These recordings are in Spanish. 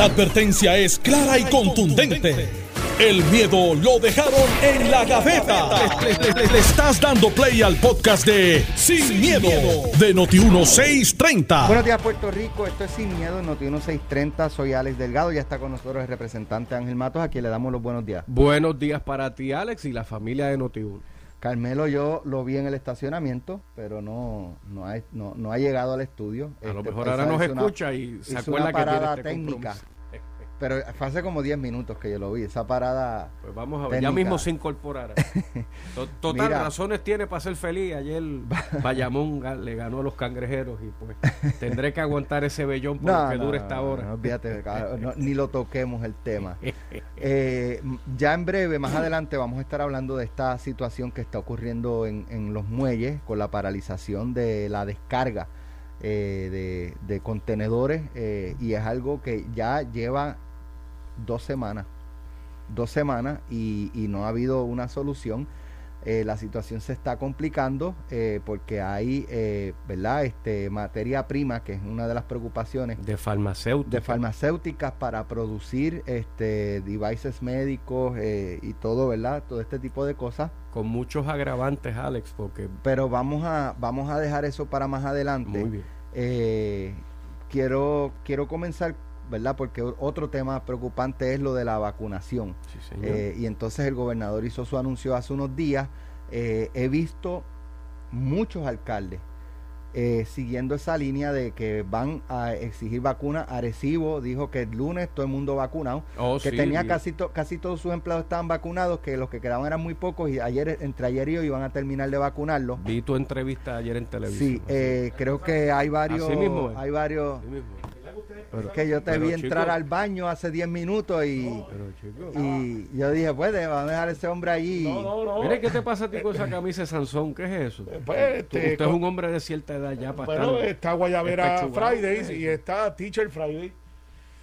La advertencia es clara y contundente. El miedo lo dejaron en la gaveta. Le, le- le estás dando play al podcast de Sin, miedo, de Noti1630. Buenos días, Puerto Rico. Esto es Sin Miedo, Noti 1630. Soy Alex Delgado. Ya está con nosotros el representante Ángel Matos, a quien le damos los buenos días. Buenos días para ti, Alex, y la familia de Noti1. Carmelo, yo lo vi en el estacionamiento, pero no, no, ha, no, no ha llegado al estudio. A lo Este, mejor esa ahora nos una- escucha y se acuerda una que tiene parada este técnica. Pero fue hace como 10 minutos que yo lo vi. Esa parada. Pues vamos a ver, ya mismo se incorporará. To- Total, Mira. razones tiene para ser feliz. Ayer Bayamón le ganó a los cangrejeros y pues tendré que aguantar ese vellón por lo que dure esta hora. No, olvídate, cabrón, no, ni lo toquemos el tema. Eh, ya en breve, más adelante, vamos a estar hablando de esta situación que está ocurriendo en, en los muelles con la paralización de la descarga eh, de, de contenedores eh, y es algo que ya lleva dos semanas, dos semanas y, y no ha habido una solución. Eh, la situación se está complicando eh, porque hay, eh, ¿verdad? Este, materia prima, que es una de las preocupaciones De farmacéutico. de farmacéuticas para producir este devices médicos y todo, ¿verdad? Todo este tipo de cosas. Con muchos agravantes, Alex, porque Pero vamos a, vamos a dejar eso para más adelante. muy bien. Quiero, quiero comenzar, ¿verdad? Porque otro tema preocupante es lo de la vacunación. Sí, señor. Eh, y entonces el gobernador hizo su anuncio hace unos días. Eh, he visto muchos alcaldes eh, siguiendo esa línea de que van a exigir vacunas. Arecibo dijo que el lunes todo el mundo vacunado, Oh, que sí, tenía casi, to- casi todos sus empleados estaban vacunados, que los que quedaban eran muy pocos y ayer entre ayer y hoy iban a terminar de vacunarlos. Vi tu entrevista ayer en televisión. Sí, eh, creo que hay varios, mismo es. hay varios, Es que yo te pero, vi chico. entrar al baño hace 10 minutos y, Pero, chico. y yo dije, pues, vamos a dejar ese hombre allí. No, no, no. Mire, ¿qué te pasa a ti con esa camisa de Sansón? ¿Qué es eso? Pues, Tú- este, usted es un hombre de cierta edad ya para Bueno, estar... está Guayavera despechugado. Fridays y está Teacher Friday.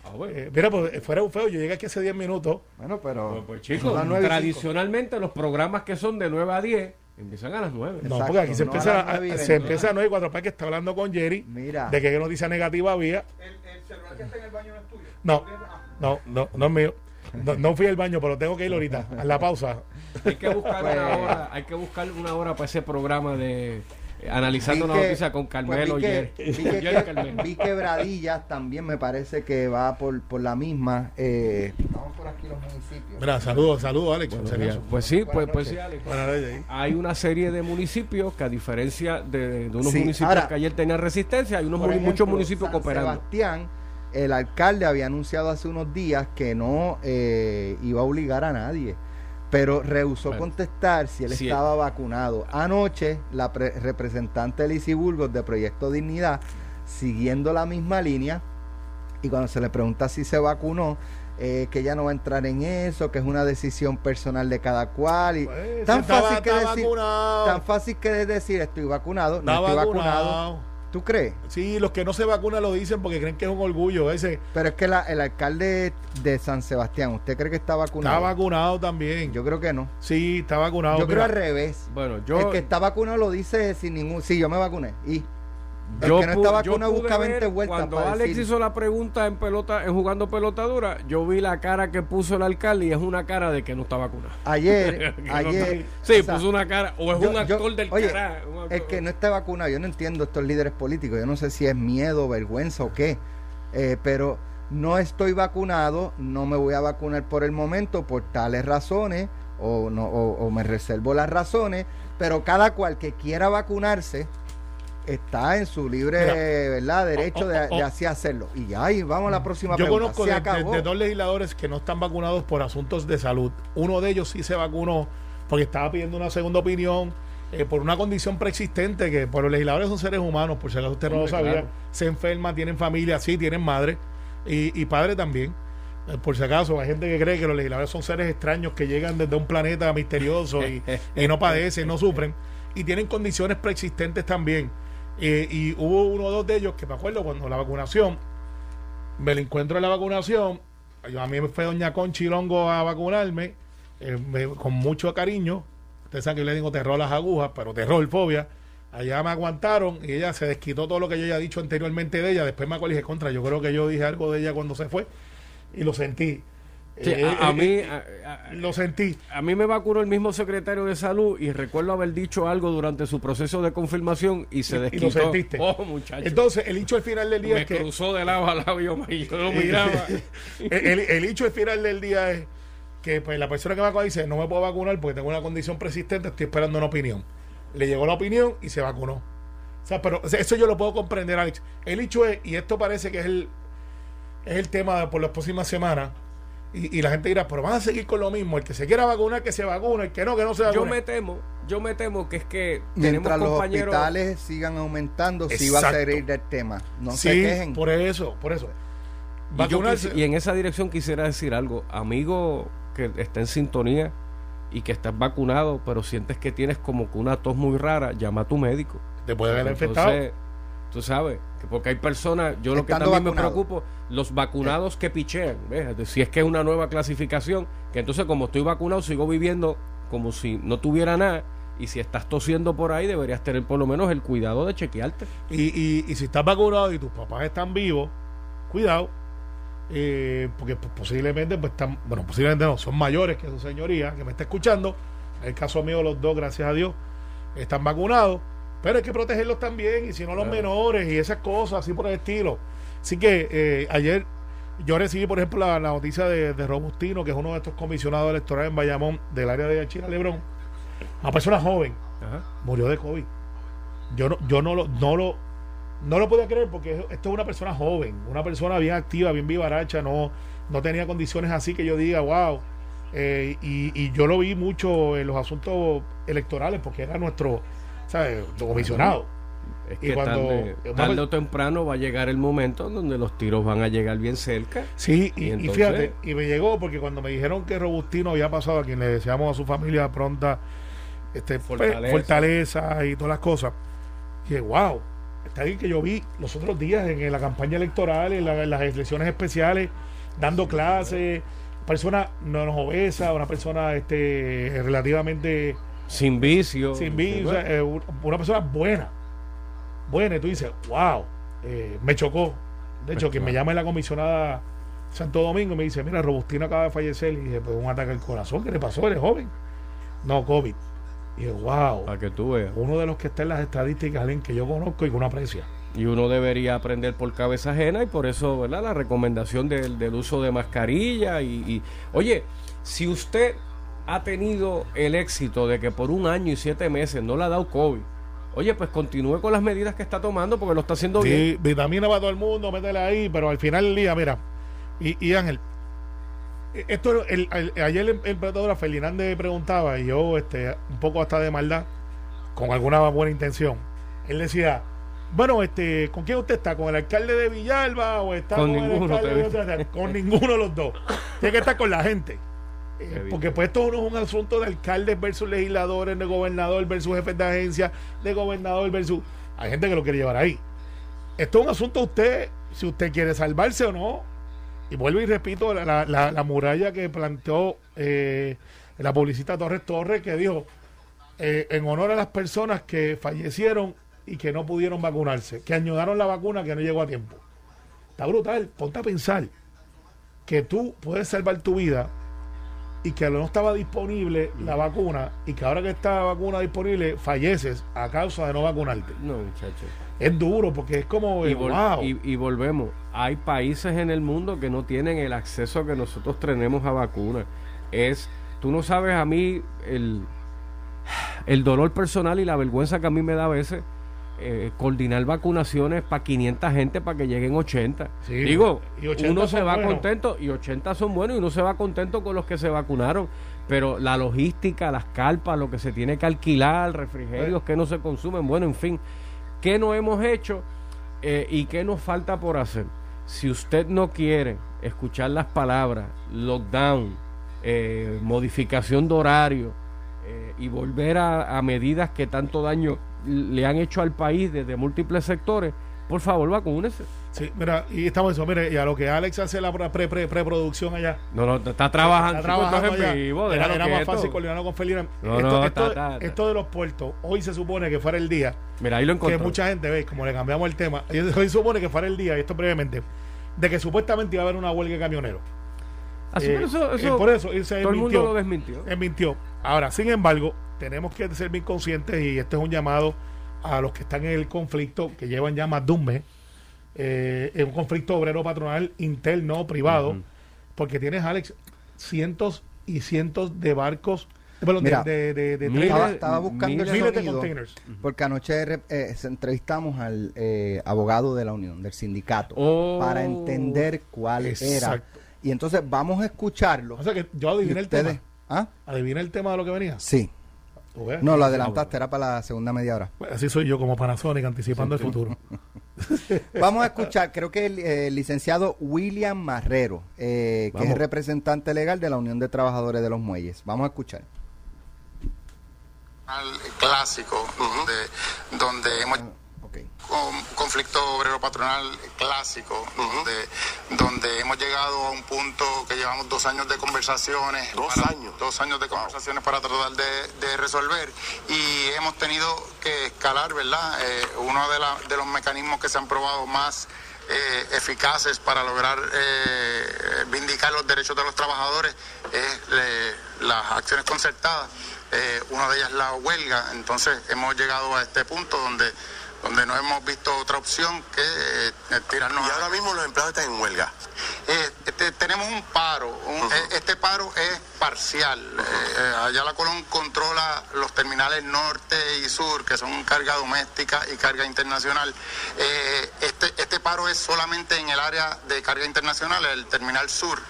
Ah, bueno. Eh, mira, pues fuera un feo, yo llegué aquí hace 10 minutos. Bueno, pero. Pues, pues, chicos, tradicionalmente los programas que son de 9 a 10 empiezan a las 9. No, Exacto, porque aquí se no a empieza las a, nueve y se veinte. empieza a 9 y 4 para que está hablando con Jerry Mira. de que qué noticia negativa había. No, no, no, no es mío. No, no fui al baño, pero tengo que ir ahorita, a la pausa. Hay que buscar Pues- una hora, hay que buscar una hora para ese programa de eh, analizando una que- noticia con Carmelo pues y vi, Jerry. que, vi, que, vi quebradillas también me parece que va por, por la misma. Eh, por aquí los municipios. Mira, saludos, saludos, Alex. Pues sí, pues, pues sí. Alex. Hay una serie de municipios que a diferencia de, de unos Sí, municipios ahora- que ayer tenían resistencia, hay unos ejemplo, muchos municipios San cooperando. Sebastián, el alcalde había anunciado hace unos días que no eh, iba a obligar a nadie, pero rehusó Bueno. contestar si él Sí. estaba vacunado. Anoche, la pre- representante Lizy Burgos de Proyecto Dignidad, siguiendo la misma línea, y cuando se le pregunta si se vacunó, eh, que ella no va a entrar en eso, que es una decisión personal de cada cual. Y Pues, tan, está- fácil que está decir, vacunado. tan fácil que es decir estoy vacunado, no Está estoy vacunado. vacunado. ¿Tú crees? Sí, los que no se vacunan lo dicen porque creen que es un orgullo ese. Pero es que la- el alcalde de San Sebastián, ¿usted cree que está vacunado? Está vacunado también. Yo creo que no. sí, está vacunado. yo creo al revés. Bueno, yo, el que está vacunado lo dice sin ningún... Sí, yo me vacuné. Y yo que no está yo busca 20 vueltas Cuando para Alex decir- hizo la pregunta en pelota, en jugando pelota dura, yo vi la cara que puso el alcalde y es una cara de que no está vacunado. Ayer, no ayer... está- sí, o sea, puso una cara, o es yo- un yo- actor del oye, cara. actor- El que no esté vacunado, yo no entiendo estos líderes políticos, yo no sé si es miedo, vergüenza o qué, eh, pero no estoy vacunado, no me voy a vacunar por el momento por tales razones, o, no, o, o me reservo las razones, pero cada cual que quiera vacunarse está en su libre Mira, ¿verdad? derecho oh, de, oh, de así hacerlo. Y ya, y vamos a la próxima Yo pregunta. conozco de, de- acabó. de dos legisladores que no están vacunados por asuntos de salud. Uno de ellos sí se vacunó porque estaba pidiendo una segunda opinión eh, por una condición preexistente que por los legisladores son seres humanos, por si acaso usted no lo sabía. claro. Se enferman, tienen familia, sí, tienen madre y, y padre también. Eh, Por si acaso, hay gente que cree que los legisladores son seres extraños que llegan desde un planeta misterioso y, y no padecen, no sufren. Y tienen condiciones preexistentes también. Eh, y hubo uno o dos de ellos que me acuerdo cuando la vacunación, me lo encuentro en la vacunación. Yo, a mí me fue Doña Conchi Longo a vacunarme eh, con mucho cariño. Ustedes saben que yo le digo terror a las agujas, pero terror, fobia. Allá me aguantaron y ella se desquitó todo lo que yo había dicho anteriormente de ella. Después me dije, contra, yo creo que yo dije algo de ella cuando se fue. y lo sentí. Sí, Eh, a, a eh, mí eh, a, a- lo sentí. a mí me vacunó el mismo secretario de salud y recuerdo haber dicho algo durante su proceso de confirmación y se Y- y desquitó. lo sentiste. Oh, muchacho. Entonces, el hecho al final del día me es que cruzó de lado a lado yo, y yo lo Eh, miraba. el, hecho al final del día es que pues, la persona que me vacuna dice no me puedo vacunar porque tengo una condición persistente, estoy esperando una opinión. Le llegó la opinión y se vacunó. O sea, pero eso yo lo puedo comprender, Alex. El hecho es, y esto parece que es el, es el tema de por las próximas semanas, y, y la gente dirá, pero van a seguir con lo mismo. El que se quiera vacunar, que se vacune, el que no, que no se Yo vacune. me temo, yo me temo que es que Mientras tenemos los hospitales sigan aumentando, sí va a Exacto. ser del tema. No sí, se quejen. por eso, por eso. Yo y en esa dirección quisiera decir algo, amigo que está en sintonía y que estás vacunado, pero sientes que tienes como que una tos muy rara, llama a tu médico. te puede haber infectado. Tú sabes, que porque hay personas, yo lo que también vacunado. me preocupo, los vacunados que pichean, si es que es una nueva clasificación, que entonces como estoy vacunado sigo viviendo como si no tuviera nada. Y si estás tosiendo por ahí, deberías tener por lo menos el cuidado de chequearte. Y, y, y si estás vacunado y tus papás están vivos, cuidado, eh, porque pues, posiblemente, pues están, bueno, posiblemente no, son mayores que su señoría, que me está escuchando. En el caso mío, los dos, gracias a Dios, están vacunados, pero hay que protegerlos también, y si no, los Claro. menores y esas cosas, así por el estilo. Así que eh, ayer yo recibí, por ejemplo, la, la noticia de, de Robustino, que es uno de estos comisionados electorales en Bayamón, del área de China Lebrón, una persona joven, Ajá. murió de COVID. Yo no, yo no lo, no lo, no lo podía creer porque esto es una persona joven, una persona bien activa, bien vivaracha, no, no tenía condiciones así que yo diga, wow. Eh, y, y yo lo vi mucho en los asuntos electorales porque era nuestro, ¿sabes? Comisionado. Es Y cuando- tarde, o temprano va a llegar el momento donde los tiros van a llegar bien cerca. Sí, y, Y y fíjate, y me llegó porque cuando me dijeron que Robustino había pasado, a quien le deseamos a su familia pronta este, pues, Fortaleza. fortaleza y todas las cosas, dije, wow, está bien que yo vi los otros días en, la campaña electoral, en, la- en las elecciones especiales, dando clases, persona no no obesa, una persona este relativamente Sin vicio. sin vicio, o sea, eh, un- una persona buena, buena, y tú dices, wow, eh, me chocó. De hecho, Pues quien me es la comisionada Santo Domingo y me dice, mira, Robustino acaba de fallecer. Y dije, pues un ataque al corazón, ¿qué le pasó? ¿Eres joven? No, COVID. Y dije, wow, Para que tú veas. uno de los que está en las estadísticas, alguien que yo conozco y que uno aprecia. Y uno debería aprender por cabeza ajena y por eso, ¿verdad? La recomendación del, del uso de mascarilla y, y- Oye, si usted ha tenido el éxito de que por un año y siete meses no le ha dado COVID, oye, pues continúe con las medidas que está tomando porque lo está haciendo bien. Sí, vitamina para todo el mundo, métele ahí, pero al final del día, mira, y, y Ángel, eh, esto, el, el- ayer el, el petadora Fernández preguntaba, y yo, este, un poco hasta de maldad, con alguna buena intención, él decía, bueno, este, ¿con quién usted está? ¿Con el alcalde de Villalba o está Con con, el ninguno, alcalde de otra- Con ninguno de los dos. Tiene que estar con la gente. Eh, porque pues esto no es un asunto de alcaldes versus legisladores, de gobernador versus jefes de agencia, de gobernador versus... Hay gente que lo quiere llevar ahí. Esto es un asunto de usted, si usted quiere salvarse o no. Y vuelvo y repito la, la- la- la muralla que planteó eh, la publicista Torres Torres, que dijo, eh, en honor a las personas que fallecieron y que no pudieron vacunarse, que añodaron la vacuna que no llegó a tiempo. Está brutal, ponte a pensar que tú puedes salvar tu vida y que no estaba disponible la vacuna y que ahora que está la vacuna disponible falleces a causa de no vacunarte. No, muchachos. Es duro porque es como, Y, eh, vol- wow. y- y volvemos. Hay países en el mundo que no tienen el acceso que nosotros tenemos a vacunas. Es, tú no sabes a mí el, el dolor personal y la vergüenza que a mí me da a veces eh, coordinar vacunaciones para 500 gente para que lleguen 80. Sí, Digo, y 80 uno se va buenos. contento y 80 son buenos y uno se va contento con los que se vacunaron. Pero la logística, las carpas, lo que se tiene que alquilar, refrigerios que no se consumen, bueno, en fin, ¿qué no hemos hecho eh, y qué nos falta por hacer? Si usted no quiere escuchar las palabras lockdown, eh, modificación de horario eh, y volver a, a medidas que tanto daño le han hecho al país desde múltiples sectores, por favor vacúnese. Sí, mira, y estamos eso, mire, y a lo que Alex hace la pre, pre, preproducción allá. No, no, está trabajando, Está trabajando en allá. vivo, era más fácil coordinarlo con Felina. No, esto, no, esto, ta, ta, ta. esto de los puertos, hoy se supone que fuera el día Mira, ahí lo que encontré. mucha gente ve, como le cambiamos el tema, hoy se supone que fuera el día, y esto brevemente, de que supuestamente iba a haber una huelga de camioneros. Así que eso, Eh, eso- por eso se todo el mundo desmintió. lo desmintió. Él mintió. Ahora, sin embargo, tenemos que ser bien conscientes y este es un llamado a los que están en el conflicto, que llevan ya más de un mes, eh, en un conflicto obrero patronal interno, privado, Ujú. porque tienes, Alex, cientos y cientos de barcos, de- Mira, de, de, Estaba, estaba buscando miles- el miles de containers. porque anoche eh, entrevistamos al eh, abogado de la Unión, del sindicato, Oh. para entender cuál era. Y entonces vamos a escucharlo. O sea que yo adiviné el tema. ¿Ah? Adiviné el tema de lo que venía. Sí. No, lo adelantaste, era para la segunda media hora. Pues así soy yo como Panasonic anticipando el futuro. Vamos a escuchar, creo que el eh, licenciado William Marrero, eh, que Vamos. es representante legal de la Unión de Trabajadores de los Muelles. Vamos a escuchar. al clásico donde, donde hemos Un conflicto obrero patronal clásico donde, donde hemos llegado a un punto que llevamos dos años de conversaciones Dos para- años. dos años de conversaciones para tratar de, de resolver y hemos tenido que escalar verdad Eh, uno de, la- de los mecanismos que se han probado más eh, eficaces para lograr eh, vindicar los derechos de los trabajadores es eh, las acciones concertadas. Una de ellas la huelga. Entonces hemos llegado a este punto donde, donde no hemos visto otra opción que eh, tirarnos Y a- ahora mismo los empleados están en huelga. eh, este, tenemos un paro. un- eh, Este paro es parcial. Eh, eh, Ayala Colón controla los terminales norte y sur, que son carga doméstica y carga internacional. Este, este paro es solamente en el área de carga internacional, el terminal sur.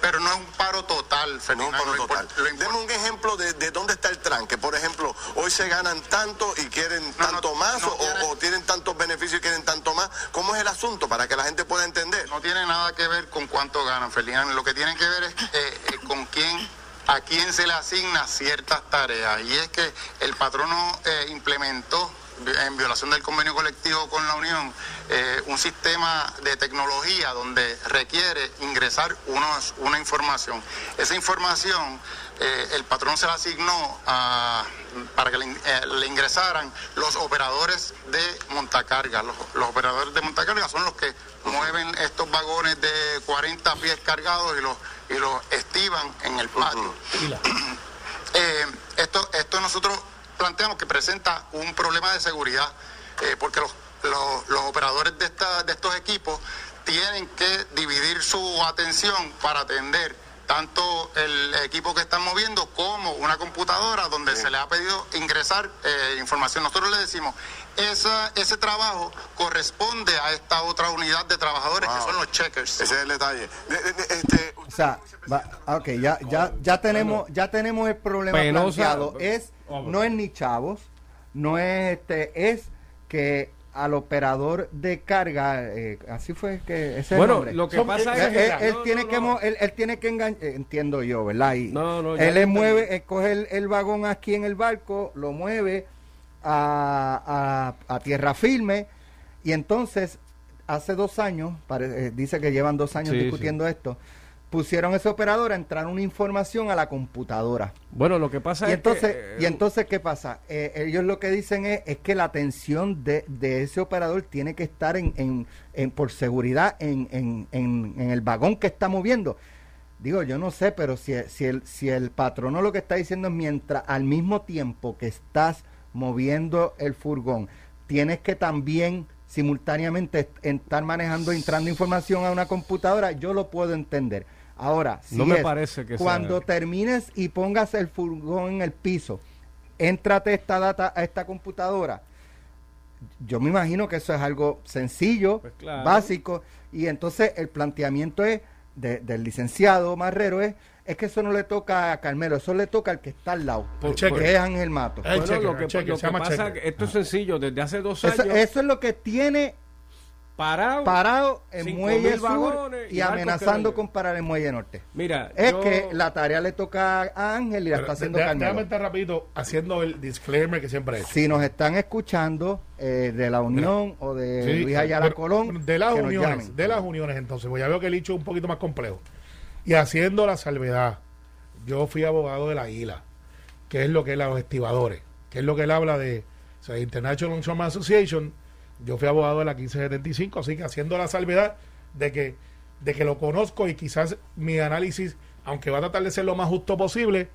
Pero no es un paro total, No Ferdinand. un paro total. Deme un ejemplo de, de dónde está el tranque. Por ejemplo, hoy se ganan tanto y quieren No, no, tanto más no o, o tienen tantos beneficios y quieren tanto más. ¿Cómo es el asunto para que la gente pueda entender? No tiene nada que ver con cuánto ganan, Ferdinand. Lo que tiene que ver es eh, eh, con quién, a quién se le asigna ciertas tareas. Y es que el patrono eh, implementó en violación del convenio colectivo con la Unión, eh, un sistema de tecnología donde requiere ingresar unos, una información. Esa información eh, el patrón se la asignó a- para que le, eh, le ingresaran los operadores de montacarga. Los, los operadores de montacarga son los que mueven estos vagones de 40 pies cargados y los, y los estiban en el patio. Eh, esto, esto nosotros planteamos que presenta un problema de seguridad, eh, porque los, los- los operadores de, esta- de estos equipos tienen que dividir su atención para atender tanto el equipo que están moviendo como una computadora donde se le ha pedido ingresar eh, información. Nosotros le decimos, esa, ese trabajo corresponde a esta otra unidad de trabajadores que son los checkers. Ese es el detalle. De- de- de- este, O sea, va- ok, ya, ya, ya tenemos, ya tenemos el problema Penosa- planteado. Es, no es ni chavos, no es este, es que al operador de carga, eh, así fue que ese es el Bueno, nombre. lo que pasa él, es que... él No, tiene no, que no. él, él tiene que engañar, entiendo yo, ¿verdad? Y No, no, ya él le mueve, él coge el, el vagón aquí en el barco, lo mueve a, a- a tierra firme y entonces hace dos años, eh, dice que llevan dos años Sí, discutiendo esto, pusieron ese operador a entrar una información a la computadora. Bueno, lo que pasa Y es entonces, que... eh, y entonces ¿qué pasa? Eh, ellos lo que dicen es, es que la atención de, de ese operador tiene que estar en, en, en- por seguridad en, en, en, en el vagón que está moviendo. Digo, yo no sé, pero si, si, el, si el patrono lo que está diciendo es mientras al mismo tiempo que estás moviendo el furgón, tienes que también simultáneamente est- estar manejando, entrando información a una computadora, yo lo puedo entender. Ahora, si No me es parece que sea- cuando termines y pongas el furgón en el piso, éntrate esta data a esta computadora. Yo me imagino que eso es algo sencillo, Pues claro. básico, y entonces el planteamiento es de- del licenciado Marrero es, es que eso no le toca a Carmelo, eso le toca al que está al lado, El checker. que es Ángel Mato. El Bueno, checker, lo que, checker, lo que pasa checker. es que esto es sencillo. Desde hace dos Eso, años, eso es lo que tiene parado... parado en Muelle Sur y y amenazando con parar en Muelle Norte. Mira, Es yo- que la tarea le toca a Ángel y la Pero está haciendo de- déjame Carmelo. estar rapidito haciendo el disclaimer que siempre he hecho. Si nos están escuchando eh, de la Unión o de Sí, Luis Ayala Colón, de las uniones, de las uniones entonces, pues ya veo que el hecho es un poquito más complejo. Y haciendo la salvedad, yo fui abogado de la ILA, que es lo que es los estibadores, que es lo que él habla de o sea, International Longshoreman Association. Yo fui abogado de la 1575, así que haciendo la salvedad de que de que lo conozco y quizás mi análisis, aunque va a tratar de ser lo más justo posible,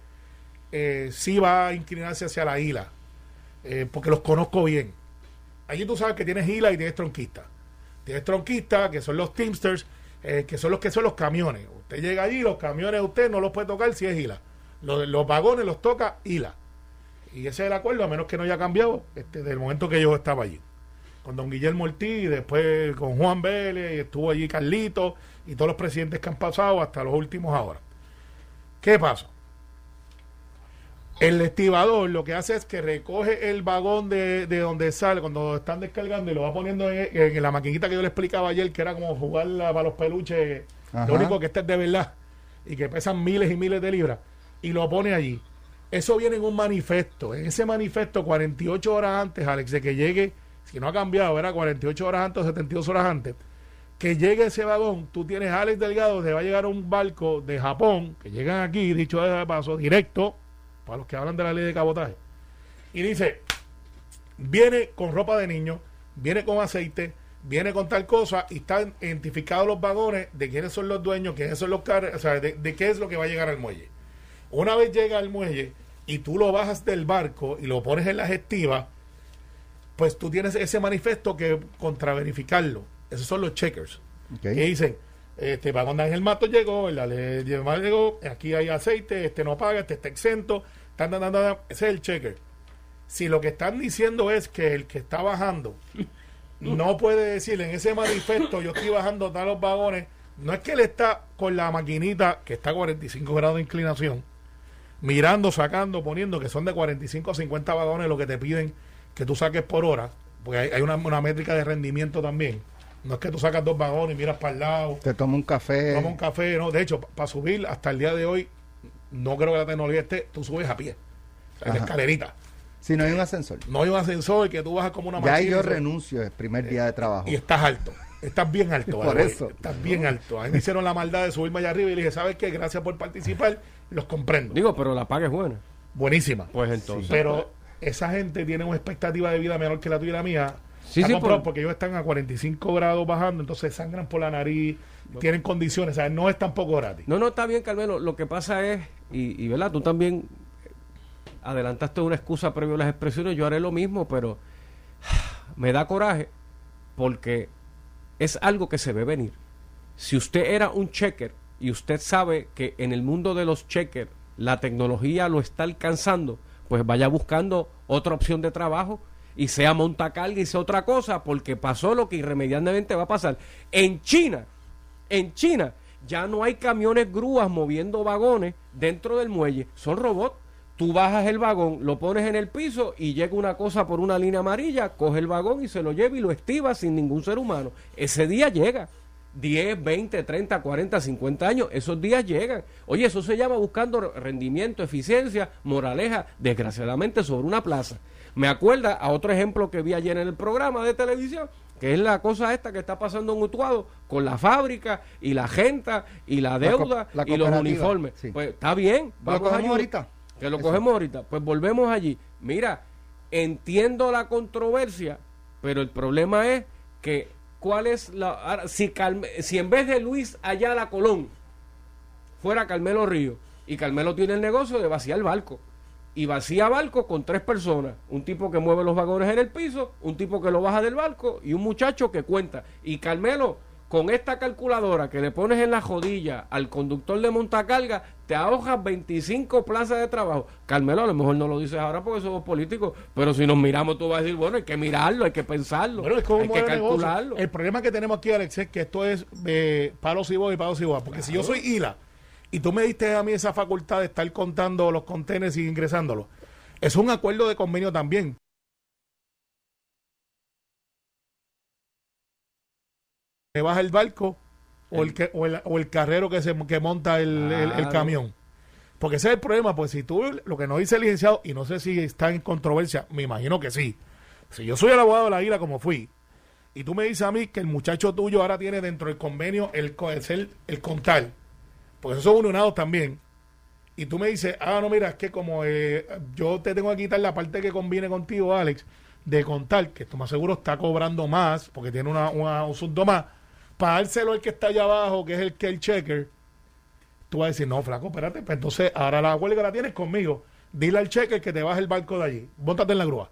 eh, sí va a inclinarse hacia la isla, eh, porque los conozco bien. Allí tú sabes que tienes isla y tienes tronquista. Tienes tronquista, que son los Teamsters, eh, que son los que son los camiones. Usted llega allí, los camiones usted no los puede tocar si es isla. Los, los vagones los toca isla. Y ese es el acuerdo, a menos que no haya cambiado este, desde el momento que yo estaba allí. Con don Guillermo Ortiz, después con Juan Vélez, y estuvo allí Carlito y todos los presidentes que han pasado hasta los últimos ahora. ¿Qué pasa? El estibador lo que hace es que recoge el vagón de, de donde sale, cuando están descargando, y lo va poniendo en, en la maquinita que yo le explicaba ayer, que era como jugar para los peluches. Ajá. Lo único que este es de verdad y que pesan miles y miles de libras, y lo pone allí. Eso viene en un manifiesto. En ese manifiesto, 48 horas antes, Alex, de que llegue, si no ha cambiado, era 48 horas antes o 72 horas antes, que llegue ese vagón, tú tienes a Alex Delgado, te va a llegar un barco de Japón, que llegan aquí, dicho de paso, directo, para los que hablan de la ley de cabotaje, y dice, viene con ropa de niño, viene con aceite, viene con tal cosa, y están identificados los vagones de quiénes son los dueños, quiénes son los carros, o sea, de, de qué es lo que va a llegar al muelle. Una vez llega al muelle y tú lo bajas del barco y lo pones en la gestiva, pues tú tienes ese manifiesto que contraverificarlo. Esos son los checkers. Ok. Que dicen, este vagón de Ángel Mato llegó, el Ale llegó, aquí hay aceite, este no paga, este está exento, tan, tan, tan, tan, ese es el checker. Si lo que están diciendo es que el que está bajando no puede decir en ese manifiesto yo estoy bajando tal los vagones, no es que él está con la maquinita que está a 45 grados de inclinación, mirando, sacando, poniendo que son de 45 a 50 vagones lo que te piden que tú saques por hora, porque hay, hay una, una métrica de rendimiento también. No es que tú sacas dos vagones y miras para el lado, Te toma un café. toma un café, no. De hecho, para subir hasta el día de hoy, no creo que la tecnología esté, tú subes a pie. O sea, en escalerita. Si no hay un ascensor. No hay un ascensor que tú bajas como una Ya máquina yo y se- renuncio el primer día de trabajo. y estás alto. Estás bien alto. Por eso. Estás bien alto. A mí me hicieron la maldad de subirme allá arriba y le dije, ¿sabes qué? Gracias por participar. Los comprendo. Digo, pero la paga es buena. Buenísima. Pues entonces. Pero esa gente tiene una expectativa de vida menor que la tuya y la mía. Sí, sí, por- porque ellos están a 45 grados bajando, entonces sangran por la nariz, tienen condiciones, o sea, no es tampoco gratis. No, no, está bien, Carmelo. Lo que pasa es, y, y verdad, tú también adelantaste una excusa previo a las expresiones, yo haré lo mismo, pero me da coraje porque es algo que se ve venir. Si usted era un checker y usted sabe que en el mundo de los checkers la tecnología lo está alcanzando, pues vaya buscando otra opción de trabajo y sea montacarga y sea otra cosa, porque pasó lo que irremediablemente va a pasar. En China, en China ya no hay camiones grúas moviendo vagones dentro del muelle, son robots. Tú bajas el vagón, lo pones en el piso y llega una cosa por una línea amarilla, coge el vagón y se lo lleva y lo estiva sin ningún ser humano. Ese día llega. 10, 20, 30, 40, 50 años, esos días llegan. Oye, eso se llama buscando rendimiento, eficiencia, moraleja, desgraciadamente sobre una plaza. Me acuerda a otro ejemplo que vi ayer en el programa de televisión, que es la cosa esta que está pasando en Utuado con la fábrica y la gente y la deuda la y los uniformes. sí. Pues está bien, ¿Lo vamos a cogemos ahorita? Que lo Eso. cogemos ahorita. Pues volvemos allí. Mira, entiendo la controversia, pero el problema es que cuál es la ahora, si si en vez de Luis Ayala Colón fuera Carmelo Río y Carmelo tiene el negocio de vaciar barco y vacía barco con tres personas, un tipo que mueve los vagones en el piso, un tipo que lo baja del barco y un muchacho que cuenta. Y Carmelo, con esta calculadora que le pones en la jodilla al conductor de montacarga, te ahorras 25 plazas de trabajo. Carmelo, a lo mejor no lo dices ahora porque somos políticos, pero si nos miramos tú vas a decir, bueno, hay que mirarlo, hay que pensarlo, Bueno, es como hay que negocio. calcularlo. El problema que tenemos aquí, Alex, es que esto es eh, palos y boas y palos y boas. Porque si yo soy ILA y tú me diste a mí esa facultad de estar contando los contenedores y ingresándolos, es un acuerdo de convenio también. Me baja el barco o el, que, o el, o el carrero que, se, que monta el, el- camión. Porque ese es el problema, pues si tú, lo que nos dice el licenciado, y no sé si está en controversia, me imagino que sí. Si yo soy el abogado de la isla como fui, y tú me dices a mí que el muchacho tuyo ahora tiene dentro del convenio el, el, el contar, porque esos son unionados también, y tú me dices, ah, no, mira, es que como eh, yo te tengo que quitar la parte que conviene contigo, Alex, de contar, que esto más seguro está cobrando más, porque tiene una, una- un sueldo más, para dárselo al que está allá abajo, que es el que el checker, tú vas a decir, no, flaco, espérate, pues entonces ahora la huelga la tienes conmigo. Dile al checker que te baje el barco de allí, bóntate en la grúa.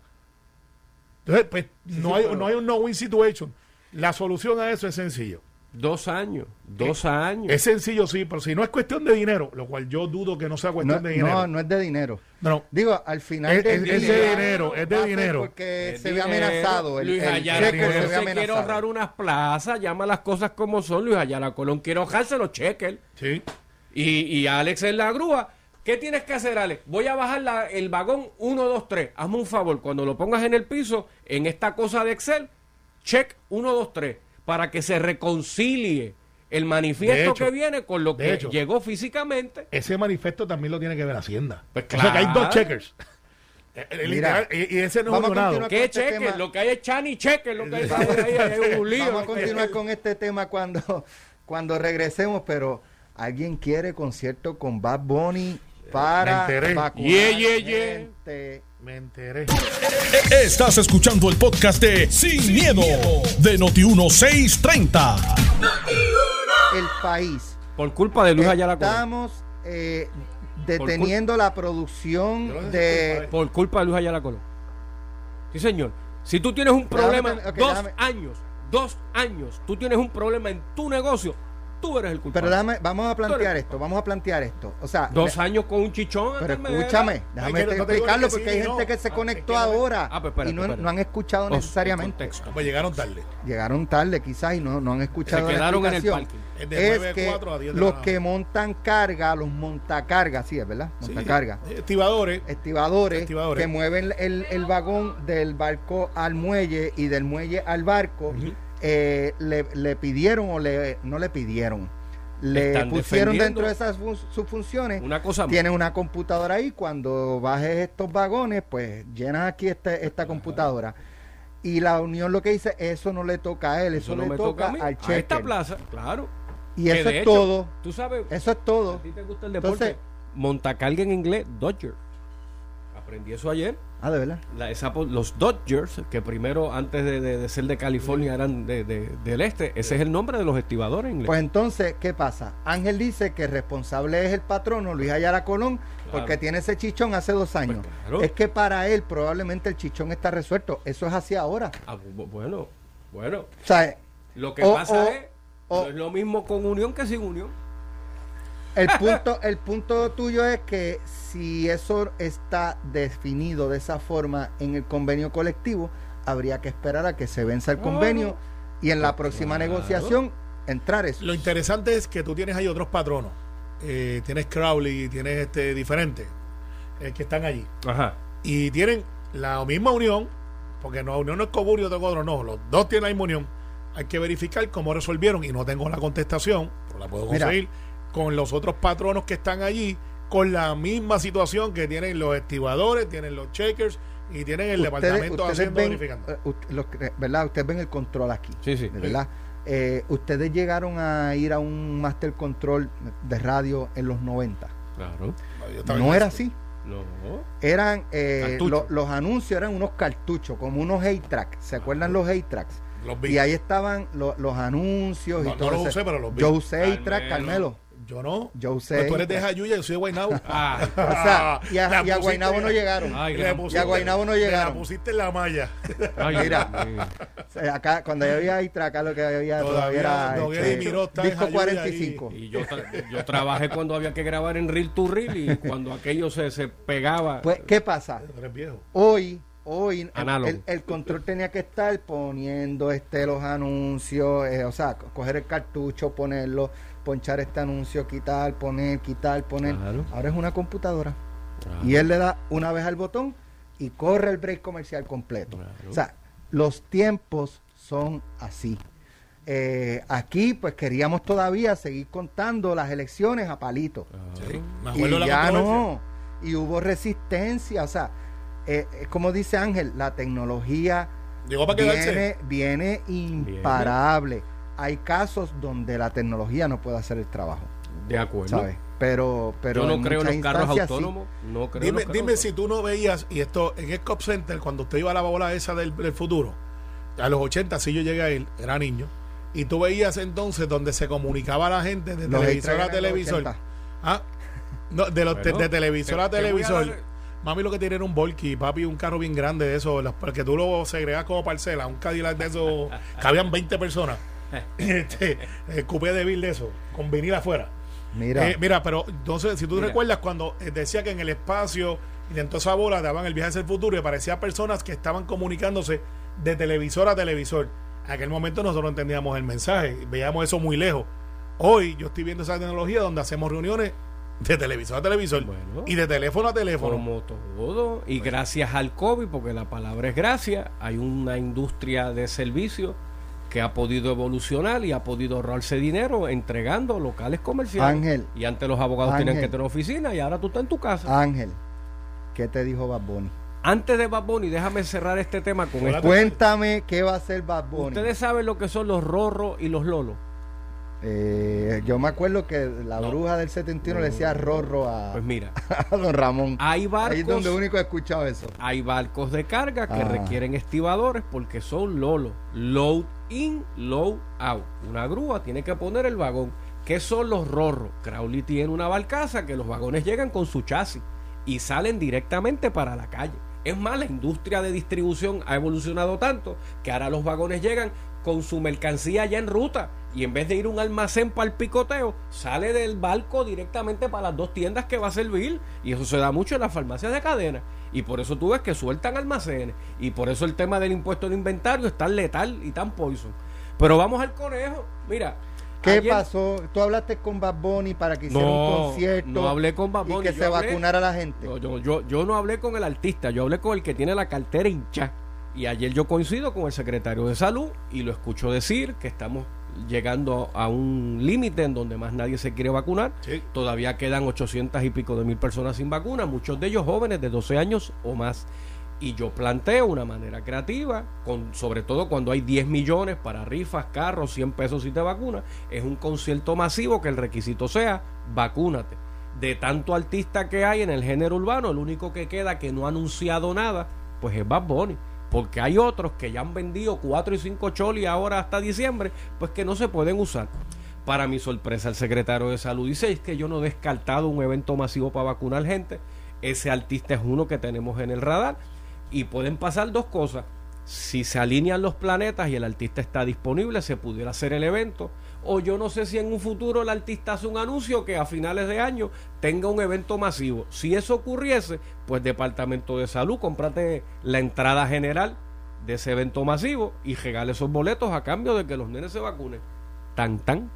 Entonces, pues no, hay, no hay un no-win situation. La solución a eso es sencillo. Dos años, dos años. Es sencillo, sí, pero si no es cuestión de dinero, lo cual yo dudo que no sea No, cuestión de dinero. no, no es de dinero. No, Digo, al final Es- de dinero, es de dinero. Porque Es se ve amenazado. El, Luis el Ayala cheque Colón se ve quiere ahorrar unas plazas, llama las cosas como son. Luis Ayala Colón quiere ahorrarse los cheques. sí. Y, y Alex en la grúa. ¿Qué tienes que hacer, Alex? Voy a bajar la- el vagón 1, 2, 3. Hazme un favor, cuando lo pongas en el piso, en esta cosa de Excel, check 1, 2, 3, para que se reconcilie el manifiesto hecho, que viene con lo que hecho. llegó físicamente. Ese manifiesto también lo tiene que ver Hacienda. Pues O sea que hay dos claro. checkers. Eh, eh, Mira, literal, y, ese no es vamos a un ¿Qué este cheque? tema- Lo que hay es Chani cheque, lo que hay, ahí, hay un lío. Vamos a continuar con este tema cuando, cuando regresemos, pero alguien quiere concierto con Bad Bunny para Me enteré. vacunar Yeah, yeah, yeah. gente. Me enteré. Estás escuchando el podcast de Sin, miedo, de Noti1630. El país. Por culpa de Luis Ayala Colón. Estamos eh, deteniendo la producción de... Por culpa de Luis Ayala Colón. Sí, señor. Si tú tienes un problema, ok, dos déjame- años, dos años, tú tienes un problema en tu negocio, tú eres el culpable. Pero déjame, vamos a plantear esto, vamos a plantear esto. O sea, Dos le- años con un chichón. pero escúchame, déjame no explicarlo porque sí hay gente no. que se Ah, conectó es que no- ahora Ah, pues espérate, y no, han escuchado necesariamente. contexto. Pues llegaron tarde. Llegaron tarde quizás y no, no han escuchado Se la quedaron en el explicación. parking. Es de Es 9 a que 4 a 10 de los la- que montan carga, los montacargas, sí es verdad, Sí, montacarga. Estibadores. Estibadores, Estibadores. que mueven el, el vagón del barco al muelle y del muelle al barco, eh, le, le pidieron o le no le pidieron, le pusieron dentro de esas fun- sus funciones. Una cosa más. Tienen una computadora ahí, cuando bajes estos vagones, pues llenas aquí este, esta computadora. Y la unión lo que dice, eso no le toca a él, eso, Eso no le me toca, al A esta plaza, claro. Y Que eso es hecho, todo. Tú sabes, Eso es todo. a ti te gusta el deporte. Entonces- Montacarga en inglés, Dodger. Aprendí eso ayer. Ah, de verdad. La- esa los Dodgers, que primero, antes de, de- de ser de California, eran de- de- del este, ese es el nombre de los estibadores inglés. Pues entonces, ¿qué pasa? Ángel dice que el responsable es el patrono, Luis Ayala Colón, porque tiene ese chichón hace dos años. Pues claro. Es que para él probablemente el chichón está resuelto. Eso es hacia ahora. Ah, bu- bueno, bueno. O sea, Lo que O- pasa o- es, o- no es lo mismo con unión que sin unión. El punto, el punto tuyo es que si eso está definido de esa forma en el convenio colectivo, habría que esperar a que se venza el convenio y en la próxima Claro. negociación entrar eso. Lo interesante es que tú tienes ahí otros patronos. Eh, tienes Crowley, tienes este diferentes eh, que están allí. Ajá. Y tienen la misma unión, porque no, unión no es coburio otro codro, no, los dos tienen la misma unión. Hay que verificar cómo resolvieron, y no tengo la contestación, pero la puedo Mira. Con los otros patronos que están allí, con la misma situación que tienen los estibadores, tienen los checkers y tienen el departamento de Hacienda ven, verificando. ut- los que- ¿verdad? Ustedes ven el control aquí. Sí, sí. verdad. Eh, ustedes llegaron a ir a un master control de radio en los 90. Claro. No era así. No. Eran eh, Cartucho. lo- los anuncios eran unos cartuchos, como unos hate tracks. ¿Se acuerdan los hate tracks? Los. Y ahí estaban lo- los anuncios No, y no todo. los ese- usé, pero los vi. Yo usé hate track, Carmelo. Yo no. Yo usé. Pues tú eres de. Jayuya, yo soy de Guaynabo. Ah, O sea, y a, y a Guaynabo no llegaron. Ay, pusiste- Y a Guaynabo no le llegaron. La pusiste en la malla. ay, Mira. Acá, cuando yo había acá lo que había todavía, Todavía era este, y Miró disco Jayuya 45. Y yo, tra- yo trabajé cuando había que grabar en reel to reel y cuando aquello se, se pegaba. Pues, ¿qué pasa? Tú eres viejo. Hoy, hoy el- el, el control tenía que estar poniendo este los anuncios, eh, o sea, co- coger el cartucho, ponerlo, ponchar este anuncio, quitar, poner, quitar, poner. Claro. Ahora es una computadora. Claro. Y él le da una vez al botón y corre el break comercial completo. Claro. O sea, los tiempos son así. Eh, aquí, pues queríamos todavía seguir contando las elecciones a palito. Y ya no. Y hubo resistencia. O sea, eh, eh, como dice Ángel, la tecnología Llegó para quedarse. viene, viene imparable. Hay casos donde la tecnología no puede hacer el trabajo, De acuerdo. ¿sabes? Pero, pero Yo no en creo en los carros sí. autónomos. No creo en Dime, los carros dime si tú no veías, y esto en el Cop Center, cuando usted iba a la bola esa del, del futuro, a los 80, si yo llegué a ir, era niño, Y tú veías entonces donde se comunicaba la gente de Los televisor a televisor. 80. Ah, no, de, los, Bueno, de televisor a te- televisor. Mami lo que tiene era un Volky, papi, un carro bien grande de eso, porque tú lo segregas como parcela, un Cadillac de eso, cabían 20 personas. este, el coupé de Bill de eso, con vinil afuera. Mira, Eh, mira, pero entonces, si tú Mira. recuerdas cuando eh, decía que en el espacio y dentro de esa bola daban el viaje hacia el futuro y aparecían personas que estaban comunicándose de televisor a televisor. En aquel momento nosotros no entendíamos el mensaje, veíamos eso muy lejos. Hoy yo estoy viendo esa tecnología donde hacemos reuniones de televisor a televisor Bueno. y de teléfono a teléfono. Como todo, y gracias al COVID, porque la palabra es gracia, hay una industria de servicios que ha podido evolucionar y ha podido ahorrarse dinero entregando locales comerciales. Ángel. Y antes los abogados tenían Ángel. que tener oficina y ahora tú estás en tu casa. Ángel, ¿qué te dijo Bad Bunny? Antes de Bad Bunny, déjame cerrar este tema con esto. Cuéntame qué va a hacer Bad Bunny. Ustedes saben lo que son los rorros y los lolos. Eh, yo me acuerdo que la No. bruja del 71 le decía rorro a, Pues mira, a don Ramón. hay Ahí es barcos, donde único he escuchado eso. hay barcos de carga que Ah. requieren estibadores porque son lolos. Load in, load out. Una grúa tiene que poner el vagón. ¿Qué son los rorros? Crowley tiene una barcaza que los vagones llegan con su chasis y salen directamente para la calle. Es más, la industria de distribución ha evolucionado tanto que ahora los vagones llegan con su mercancía ya en ruta y en vez de ir a un almacén para el picoteo, sale del barco directamente para las dos tiendas que va a servir y eso se da mucho en las farmacias de cadena y por eso tú ves que sueltan almacenes y por eso el tema del impuesto de inventario es tan letal y tan poison. Pero vamos al conejo, mira. ¿Qué ayer- pasó? ¿Tú hablaste con Bad Bunny para que hiciera No, un concierto? no hablé con Bad Y Bunny, que yo se hablé- vacunara la gente. No, yo, yo, yo no hablé con el artista, yo hablé con el que tiene la cartera hincha. Y ayer yo coincido con el secretario de salud y lo escucho decir que estamos llegando a un límite en donde más nadie se quiere vacunar. Sí. Todavía quedan 800 y pico de mil personas sin vacuna, muchos de ellos jóvenes de 12 años o más. Y yo planteo una manera creativa, con, sobre todo cuando hay 10 millones para rifas, carros, 100 pesos si te vacunas, es un concierto masivo que el requisito sea vacúnate. De tanto artista que hay en el género urbano, el único que queda que no ha anunciado nada, pues es Bad Bunny. Porque hay otros que ya han vendido 4 y 5 choli ahora hasta diciembre, pues que no se pueden usar. Para mi sorpresa, el secretario de salud dice es que yo no he descartado un evento masivo para vacunar gente. Ese artista es uno que tenemos en el radar. Y pueden pasar dos cosas. Si se alinean los planetas y el artista está disponible, se pudiera hacer el evento. O yo no sé si en un futuro el artista hace un anuncio que a finales de año tenga un evento masivo. Si eso ocurriese, pues Departamento de Salud, cómprate la entrada general de ese evento masivo y regale esos boletos a cambio de que los nenes se vacunen. Tan, tan.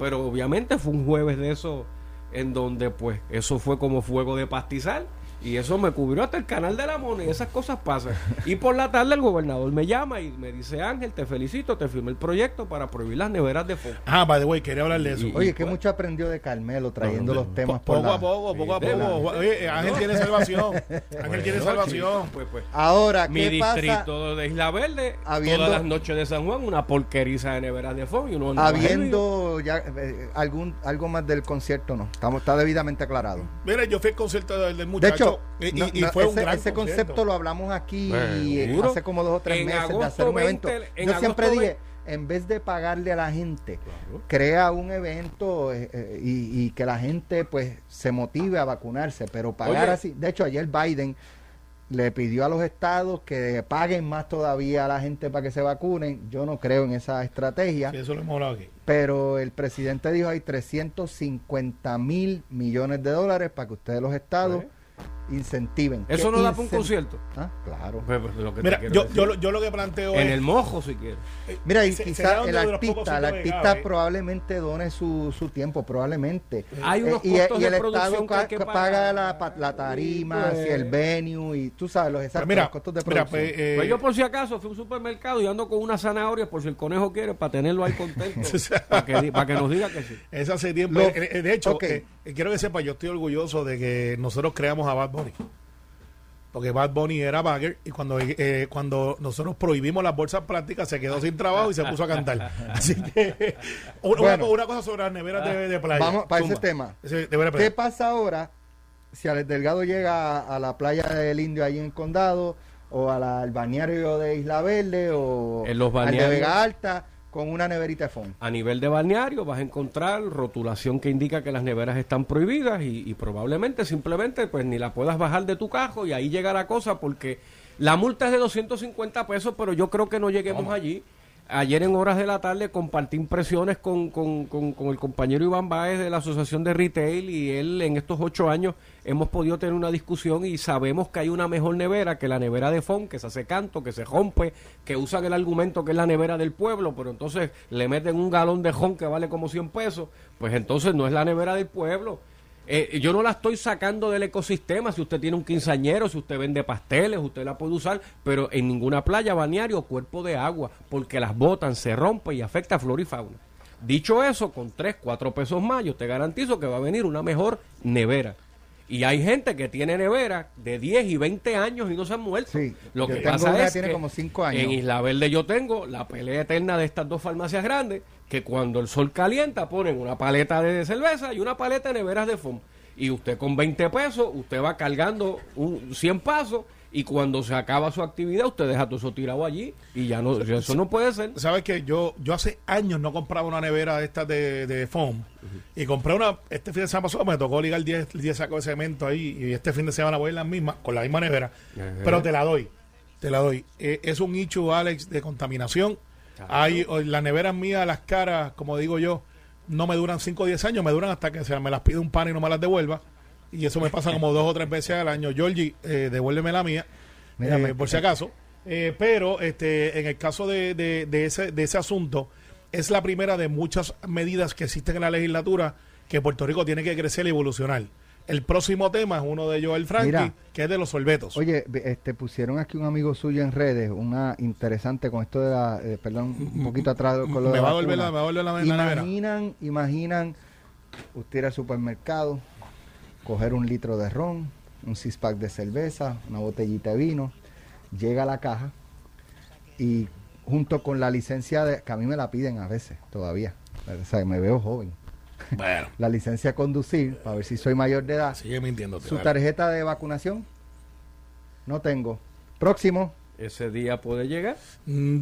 Pero obviamente fue un jueves de eso en donde pues eso fue como fuego de pastizal y eso me cubrió hasta el canal de la moneda, esas cosas pasan. Y por la tarde el gobernador me llama y me dice, Ángel, te felicito, te firmé el proyecto para prohibir las neveras de fondo. Ah, by the way, quería hablar de eso. Y- Oye, que pues- mucho aprendió de Carmelo trayendo No, los temas Po- por poco la- a poco, poco a poco. la- Oye, Ángel tiene salvación. Ángel tiene salvación. chico, pues, pues. Ahora, Mi ¿qué pasa? distrito de Isla Verde, Habiendo- todas las noches de San Juan, una porqueriza de neveras de fondo y uno Habiendo ya eh, algún algo más del concierto, no. Estamos, está debidamente aclarado. Mira, yo fui al concierto del, del De muchacho hecho, y, y- no- y no, fue un ese, gran ese concepto lo hablamos aquí hace como dos o tres En meses de hacer un 20, evento. en Yo siempre dije, en vez de pagarle a la gente, crea un evento eh, eh, y, y que la gente pues se motive a vacunarse, pero pagar Oye. así. De hecho, ayer Biden le pidió a los estados que paguen más todavía a la gente para que se vacunen. Yo no creo en esa estrategia. Sí, eso lo hemos hablado aquí. Pero el presidente dijo hay 350 mil millones de dólares para que ustedes los estados incentiven. Eso no da para un concierto. Ah, claro. Pues, pues, lo que te Mira, yo, lo- yo lo que planteo en es. el mojo, si quieres. eh, Mira, y se- quizás el artista, el artista ¿eh? probablemente done su, su tiempo, probablemente. Hay Eh, unos y, costos y de el producción Estado que que paga la, tarima, Pues- si el venue, y tú sabes, los, Pues exactos, mira, los costos de mira, producción. pues, eh, Pues yo por si acaso fui a un supermercado y ando con una zanahoria por si el conejo quiere para tenerlo ahí contento para que, di- para que nos diga que sí. Es hace tiempo. Lo- Eh, eh, de hecho, ok. eh, eh, quiero que sepa, yo estoy orgulloso de que nosotros creamos a Bad Bunny. Porque Bad Bunny era bagger y cuando, eh, cuando nosotros prohibimos las bolsas plásticas se quedó sin trabajo y se puso a cantar. Así que una, Bueno. una cosa sobre las neveras de, de playa. Vamos para ese tema. Ese- ¿Qué pasa ahora si Alex Delgado llega a, a la playa del Indio ahí en el condado o a la- al balneario de Isla Verde o En los al de. Vega Alta con una neverita de foam. A nivel de balneario vas a encontrar rotulación que indica que las neveras están prohibidas y, y probablemente simplemente pues ni la puedas bajar de tu cajo y ahí llega la cosa porque la multa es de 250 pesos, pero yo creo que no lleguemos allí. Ayer en horas de la tarde compartí impresiones con, con, con, con el compañero Iván Báez de la Asociación de Retail y él en estos ocho años hemos podido tener una discusión y sabemos que hay una mejor nevera que la nevera de FON, que se hace canto, que se rompe, que usan el argumento que es la nevera del pueblo, pero entonces le meten un galón de jon que vale como 100 pesos, pues entonces no es la nevera del pueblo. Eh, yo no la estoy sacando del ecosistema. Si usted tiene un quinceañero, si usted vende pasteles, usted la puede usar, pero en ninguna playa, balneario o cuerpo de agua, porque las botan, se rompen y afecta a flora y fauna. Dicho eso, con 3, 4 pesos más, yo te garantizo que va a venir una mejor nevera. Y hay gente que tiene nevera de 10 y 20 años y no se han muerto. Sí, Lo que pasa es tiene que como cinco años. en Isla Verde yo tengo la pelea eterna de estas dos farmacias grandes que cuando el sol calienta ponen una paleta de cerveza y una paleta de neveras de foam. Y usted con 20 pesos, usted va cargando un 100 pasos y cuando se acaba su actividad, usted deja todo eso tirado allí y ya no, eso no puede ser. ¿Sabes que yo, yo hace años no compraba una nevera de estas de, de foam y compré una, este fin de semana pasado me tocó ligar 10, 10 sacos de cemento ahí y este fin de semana voy en la misma, con la misma nevera, pero te la doy, te la doy. Eh, es un nicho, Alex, de contaminación. Hay, o- las neveras mías, las caras, como digo yo, no me duran 5 o 10 años, me duran hasta que se me las pide un pan y no me las devuelva. Y eso me pasa como dos o tres veces al año. Georgie, eh, devuélveme la mía, eh, me- por si acaso. Eh, pero este, en el caso de, de- de ese, de ese asunto, es la primera de muchas medidas que existen en la legislatura que Puerto Rico tiene que crecer y evolucionar. El próximo tema es uno de ellos, el Frankie, Mira. que es de los sorbetos. Oye, este pusieron aquí un amigo suyo en redes, una interesante con esto de la, eh, perdón, un poquito atrás con lo me de va a vacuna. volver la, me va a volver la, la nevera. Imaginan, imaginan usted ir al supermercado, coger un litro de ron, un six pack de cerveza, una botellita de vino, llega a la caja y junto con la licencia de, que a mí me la piden a veces todavía, o sea, me veo joven, Bueno, la licencia de conducir, para ver si soy mayor de edad, sigue mintiendo. su tarjeta de vacunación, no tengo. Próximo, Ese día puede llegar.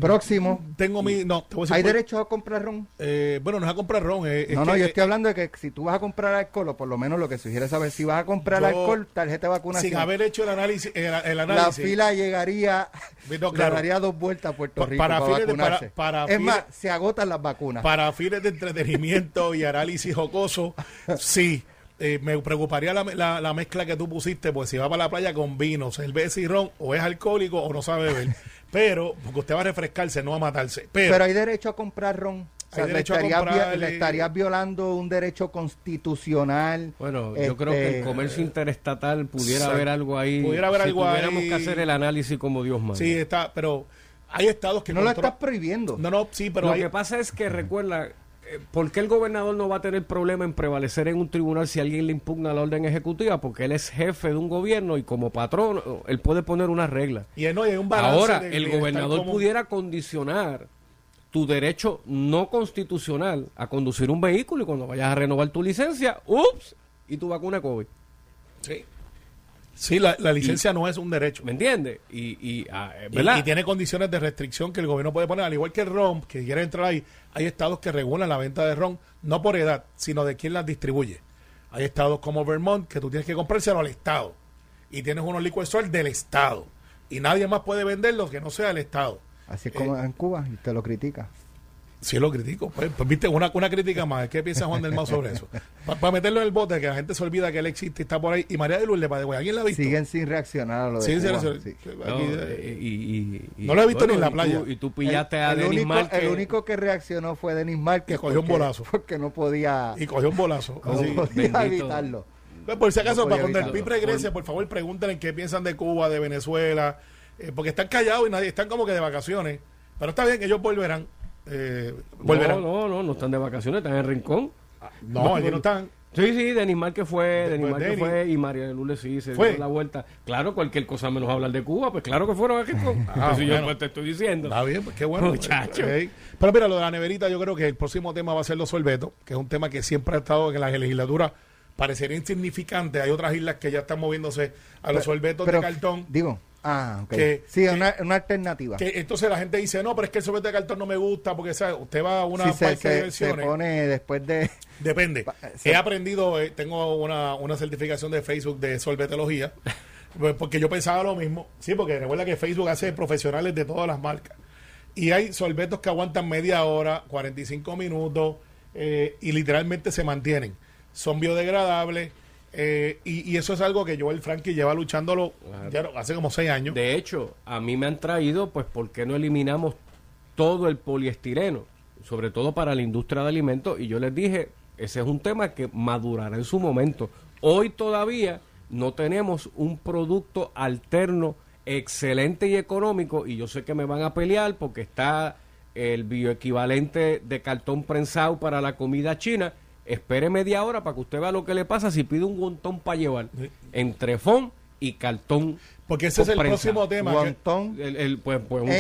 próximo. Tengo mi. No, te voy a decir ¿Hay por- derecho a comprar ron? eh, bueno, no es a comprar ron. eh, es no, no, que, yo estoy hablando de que si tú vas a comprar alcohol, o por lo menos lo que sugiere saber, si vas a comprar Yo, alcohol, tarjeta de vacunación, Sin haber hecho el análisis. El, el la análisis fila llegaría, No, le claro. daría dos vueltas a Puerto Pa- Rico para para, fines de- vacunarse. para- para es fines- más, se agotan las vacunas. para fines de entretenimiento y análisis jocoso, sí. Eh, me preocuparía la, la- la mezcla que tú pusiste, pues si va para la playa con vino, cerveza y ron, o es alcohólico o no sabe beber. Pero, porque usted va a refrescarse, no a matarse. Pero, Pero hay derecho a comprar ron. O sea, le, estarías, le violando un derecho constitucional. Bueno, yo creo que Este, el comercio interestatal pudiera haber algo ahí. Pudiera haber si algo tuviéramos ahí. que hacer el análisis como Dios manda. sí, está, pero hay estados que No lo estás prohibiendo. No, no, sí, pero Lo hay, que pasa es que recuerda, eh, ¿por qué el gobernador no va a tener problema en prevalecer en un tribunal si alguien le impugna la orden ejecutiva? Porque él es jefe de un gobierno y como patrón, él puede poner unas reglas. y no, y hay un balance Ahora, de el gobernador pudiera condicionar tu derecho no constitucional a conducir un vehículo y cuando vayas a renovar tu licencia, ups, y tu vacuna COVID. Sí, Sí, la, la licencia no es un derecho. ¿Me entiendes? Y, y, ah, eh, Y, tiene condiciones de restricción que el gobierno puede poner, al igual que el ron, que quiere entrar ahí. Hay estados que regulan la venta de ron, no por edad, sino de quién las distribuye. Hay estados como Vermont que tú tienes que comprárselo al estado. Y tienes unos liquid store del estado. Y nadie más puede venderlos que no sea el estado. Así es como en Cuba, y te lo critica. Si lo critico, pues, pues, viste, una, una crítica más. ¿Qué piensa Juan del Mau sobre eso? Para meterlo en el bote, que la gente se olvida que él existe y está por ahí. Y María de Lourdes, the way, ¿alguien la ha visto? Siguen sin reaccionar a lo de Sí, sí, Cuba. sí, sí. sí. No, Aquí, eh, eh, y- y- y- No lo he visto ni en la y tú- playa. Y tú pillaste el, a el Denis único, Márquez. el único que reaccionó fue Denis Márquez. Y cogió un bolazo. Porque no podía, y cogió un bolazo. no así. podía bendito. evitarlo. Pues, por si acaso, No para cuando el. PIB regrese, por favor, pregúntenle qué piensan de Cuba, de Venezuela, eh, porque están callados y nadie, están como que de vacaciones. Pero está bien que ellos volverán. Eh, volverán. No, no, no, no están de vacaciones, están en el rincón. No, allí no están. Sí, sí, Denis Márquez fue, Denis Pues Márquez Denis. fue y María de Lourdes sí se Fue. dio la vuelta. Claro, cualquier cosa menos hablar de Cuba, pues claro que fueron a Rincón. Ah, Pues si yo pues te estoy diciendo. Está bien, pues qué bueno. Muchacho. Ok. Pero mira, lo de la neverita, yo creo que el próximo tema va a ser los sorbetos, que es un tema que siempre ha estado en la legislatura. Parecería insignificante. Hay otras islas que ya están moviéndose a los sorbetos Pero, de cartón. Digo, Ah, ok. Que- sí, que- una, una alternativa. Que entonces la gente dice, no, pero es que el sorbete de cartón no me gusta porque ¿sabe? usted va a una Sí, se, de se- se diversiones. pone después de... Depende. Pa- se- He aprendido, eh, tengo una, una certificación de Facebook de sorbetología, pues, porque yo pensaba lo mismo. Sí, porque recuerda que Facebook hace profesionales de todas las marcas. Y hay sorbetos que aguantan media hora, 45 minutos, eh, y literalmente se mantienen. Son biodegradables, eh, y, y eso es algo que Joel Frankie lleva luchándolo ya hace como seis años. De hecho, a mí me han traído, pues, ¿por qué no eliminamos todo el poliestireno? Sobre todo para la industria de alimentos. Y yo les dije, ese es un tema que madurará en su momento. Hoy todavía no tenemos un producto alterno excelente y económico. Y yo sé que me van a pelear porque está el bioequivalente de cartón prensado para la comida china. Espere media hora para que usted vea lo que le pasa si pide un montón para llevar. Entre fond y cartón. porque ese es el próximo tema. que- Guantón. El, el- pues, pues un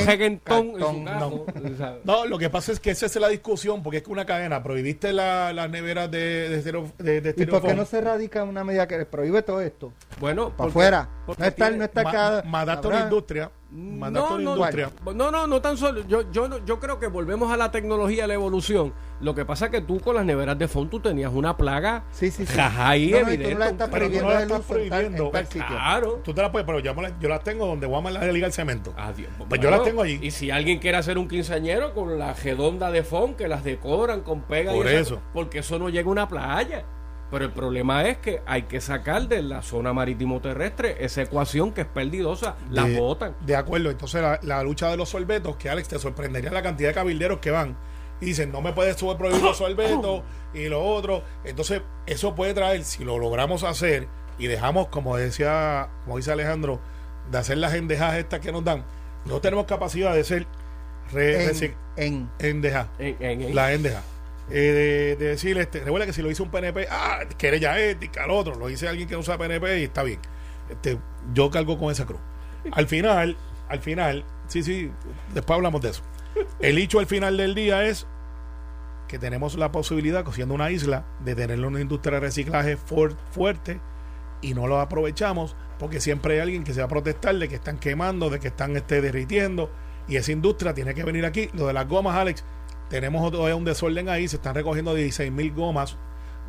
sea, No, lo que pasa es que esa es la discusión, porque es que una cadena, prohibiste la- las neveras de, de, estereo- de, de ¿Y por qué no se radica una medida que prohíbe todo esto? bueno, Para afuera. No está, no está ma- cada... mataste a una industria, a no, no, industria. no, no, no tan solo. Yo, yo, yo creo que volvemos a la tecnología, a la evolución. Lo que pasa es que tú con las neveras de fondo tú tenías una plaga Sí, sí, sí. jajaí No, tú evidente. no la estás un- Pero tú no la estás prohibiendo. tal sitio. Claro. Tú te la puedes, pero yo, yo las tengo donde Guama la liga el cemento. Adiós. Pues yo las tengo allí. Y si alguien quiere hacer un quinceañero con la redonda de fond, que las decoran con pega Por y eso. porque eso no llega a una playa. Pero el problema es que hay que sacar de la zona marítimo terrestre esa ecuación que es perdidosa. De, botan. De acuerdo, entonces la, la lucha de los sorbetos, que Alex te sorprendería la cantidad de cabilderos que van y dicen, no me puedes subir prohibir los sorbetos y lo otro. Entonces, eso puede traer, si lo logramos hacer y dejamos, como decía, como dice Alejandro, de hacer las endejas estas que nos dan, no tenemos capacidad de ser re- En, en- endeja, En- en- en- la endeja. Eh, de, de decir, este, recuerda que si lo hizo un PNP, ah, querella ética, al otro, lo dice alguien que no usa PNP y está bien. Este, yo cargo con esa cruz. Al final, al final, sí, sí, después hablamos de eso. El hecho al final del día es que tenemos la posibilidad, siendo una isla, de tener una industria de reciclaje fuer- fuerte y no lo aprovechamos porque siempre hay alguien que se va a protestar de que están quemando, de que están este, derritiendo y esa industria tiene que venir aquí. Lo de las gomas, Alex, tenemos todavía un desorden ahí, se están recogiendo 16 mil gomas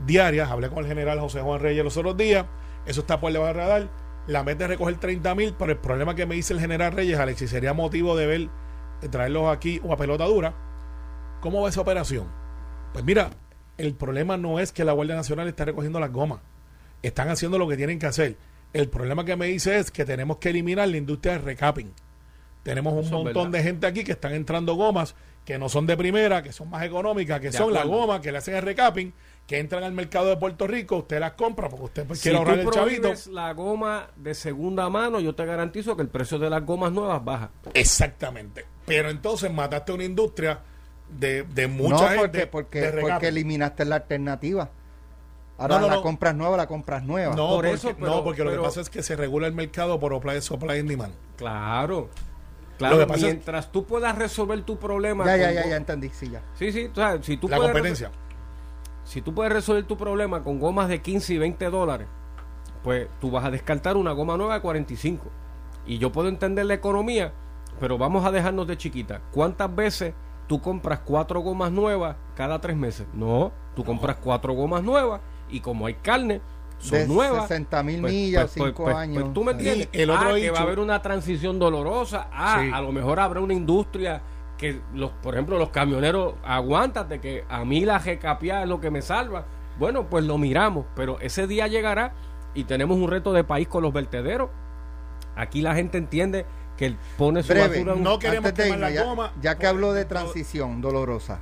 diarias. Hablé con el general José Juan Reyes los otros días, eso está por debajo del radar. La meta es recoger 30 mil, pero el problema que me dice el general Reyes, Alex, y sería motivo de ver, de traerlos aquí o a pelota dura, ¿cómo va esa operación? Pues mira, el problema no es que la Guardia Nacional está recogiendo las gomas. Están haciendo lo que tienen que hacer. El problema que me dice es que tenemos que eliminar la industria del recapping. Tenemos un Eso montón de gente aquí que están entrando gomas que no son de primera, que son más económicas, que De son la goma que le hacen el recapping, que entran al mercado de Puerto Rico, usted las compra porque usted pues, Si quiere tú ahorrar el chavito. prohíbes la goma de segunda mano, yo te garantizo que el precio de las gomas nuevas baja. Exactamente. Pero entonces mataste una industria de, de no, mucha gente porque, de porque, eliminaste la alternativa. Ahora No, no, la no. compras nueva, la compras nueva. No, Por porque, eso, no, pero- porque lo que pasa es que se regula el mercado por supply, supply and demand. Claro. Claro, Lo que pasa es- mientras tú puedas resolver tu problema. ya, ya, con ya, ya entendí, sí, ya. Sí, sí, o sea, si tú La puedes competencia. Si tú puedes resolver tu problema con gomas de 15 y 20 dólares, pues tú vas a descartar una goma nueva de 45. Y yo puedo entender la economía, pero vamos a dejarnos de chiquita. ¿Cuántas veces tú compras cuatro gomas nuevas cada tres meses? No, tú compras cuatro gomas nuevas y como hay carne, son De nuevas. 60.000 pues- millas, pues- pues- cinco pues- años. pues tú me Y entiendes. el otro ah, que va a haber una transición dolorosa. Ah, Sí. a lo mejor habrá una industria que, los, por ejemplo, los camioneros, aguántate que a mí la recapia es lo que me salva. Bueno, pues lo miramos, pero ese día llegará y tenemos un reto de país con los vertederos. Aquí la gente entiende que él pone su Breve, basura en un- no queremos Antes de quemar la ya, goma. ya que hablo de transición dolorosa,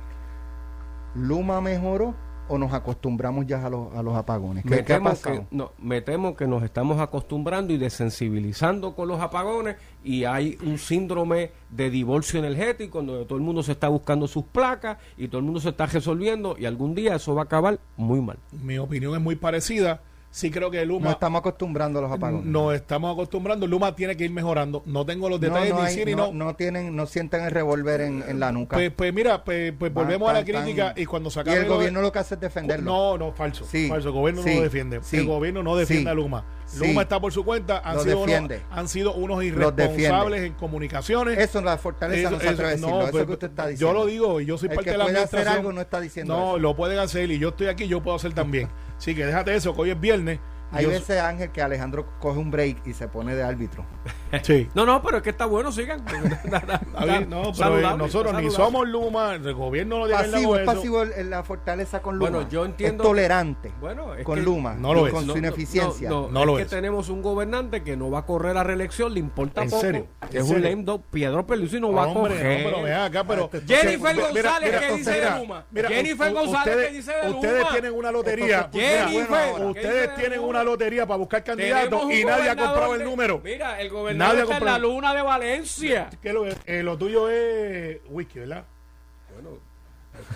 ¿Luma mejoró o nos acostumbramos ya a los, a los apagones? Me ¿Qué, qué ha temo, pasado? que, no, me temo que nos estamos acostumbrando y desensibilizando con los apagones y hay un síndrome de divorcio energético donde todo el mundo se está buscando sus placas y todo el mundo se está resolviendo y algún día eso va a acabar muy mal. Mi opinión es muy parecida. Sí creo que Luma estamos acostumbrando a los apagones. nos estamos acostumbrando. Luma tiene que ir mejorando. No tengo los No, detalles no ni hay- sí ni no, no. no tienen, no sienten el revólver en, en la nuca. Pues, pues mira, pues, pues Van- volvemos a la crítica tan- y cuando se y el lo de- gobierno lo que hace es defenderlo. No, no, falso. Sí, falso. El gobierno no lo defiende. sí, el gobierno no defiende a Luma. Luma está por su cuenta. Han, sido unos, han sido unos irresponsables en comunicaciones. Eso la fortaleza no se atreve a decirlo. eso pues, que usted está diciendo. Yo lo digo y yo soy El parte que de la puede hacer administración. algo no está diciendo No, eso. lo pueden hacer y yo estoy aquí, yo puedo hacer también. Así que déjate eso, que hoy es viernes. Hay yo- veces, Ángel, que Alejandro coge un break y se pone de árbitro. Sí. No, no, pero es que está bueno, sigan. No, pero Saludable, nosotros ni somos Luma, el gobierno no tiene Pasivo, es pasivo el- el- la fortaleza con Luma. Bueno, yo entiendo- Es tolerante Bueno, es con que- Luma. No lo es. Con No, su ineficiencia. No, no, No es lo que es. tenemos un gobernante que no va a correr a reelección, le importa ¿En poco. serio? que ¿En Es un serio? lame dog. Pedro Pelusi no va a Hombre, no, pero ven acá, pero Jennifer Mira, González, mira, ¿qué dice de Luma? Jennifer González, ustedes- ¿qué dice de Ustedes Luma? tienen una lotería. Jennifer, bueno ahora. ¿qué Ustedes tienen Luma? Lotería para buscar candidatos y nadie ha comprado el número. Mira, el gobernador está en la luna de Valencia. ¿Qué lo? Eh, lo tuyo es whisky, ¿verdad?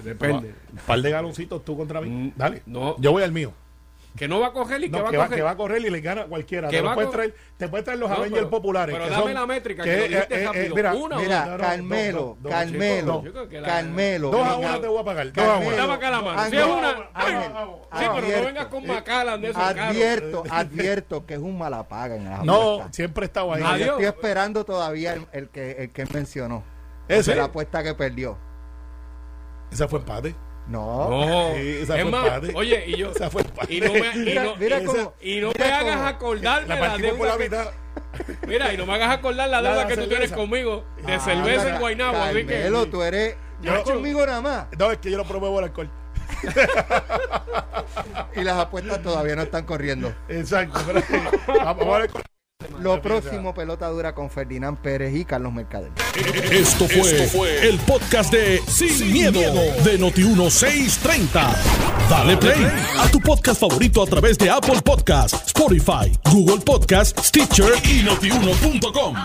Depende. Un par de galoncitos tú contra mí. Mm, Dale. no. Yo voy al mío. Que no va a coger y que va que, a coger. que va a correr y le gana cualquiera. Te, lo puedes traer, te puedes traer los No, Avengers pero- populares. pero que dame son- la métrica, que, que eh, eh, mira, Una Mira, no, Carmelo, dos, Carmelo, Carmelo. Dos a una te voy a pagar. Dos a Carmelo, una. Dame acá la mano. Si es una. Sí, pero no vengas con Macallan de esos. Advierto, advierto que es un malapaga en la No, siempre he estado ahí. Yo estoy esperando todavía el, que mencionó. De la apuesta que perdió. Esa fue empate. No. No, Sí, esa es fue más, oye, y yo, Esa fue empate. y no me, y Mira, no, mira y cómo- esa- y no mira me hagas acordarme La la partimos por deuda la que, mitad. mira, y no me hagas acordar la La deuda de que tú tienes cerveza. conmigo de Ah, cerveza mira, en Guaynabo, así que Carmelo, tú eres Yo- no conmigo nada más. No, es que yo no promuevo el alcohol. Y las apuestas todavía no están corriendo. Exacto. pero- Vamos a ver con- Lo próximo, pelota dura con Ferdinand Pérez y Carlos Mercader. Esto fue, el podcast de Sin, miedo, de Noti1630. Dale play a tu podcast favorito a través de Apple Podcasts, Spotify, Google Podcasts, Stitcher y notiuno.com.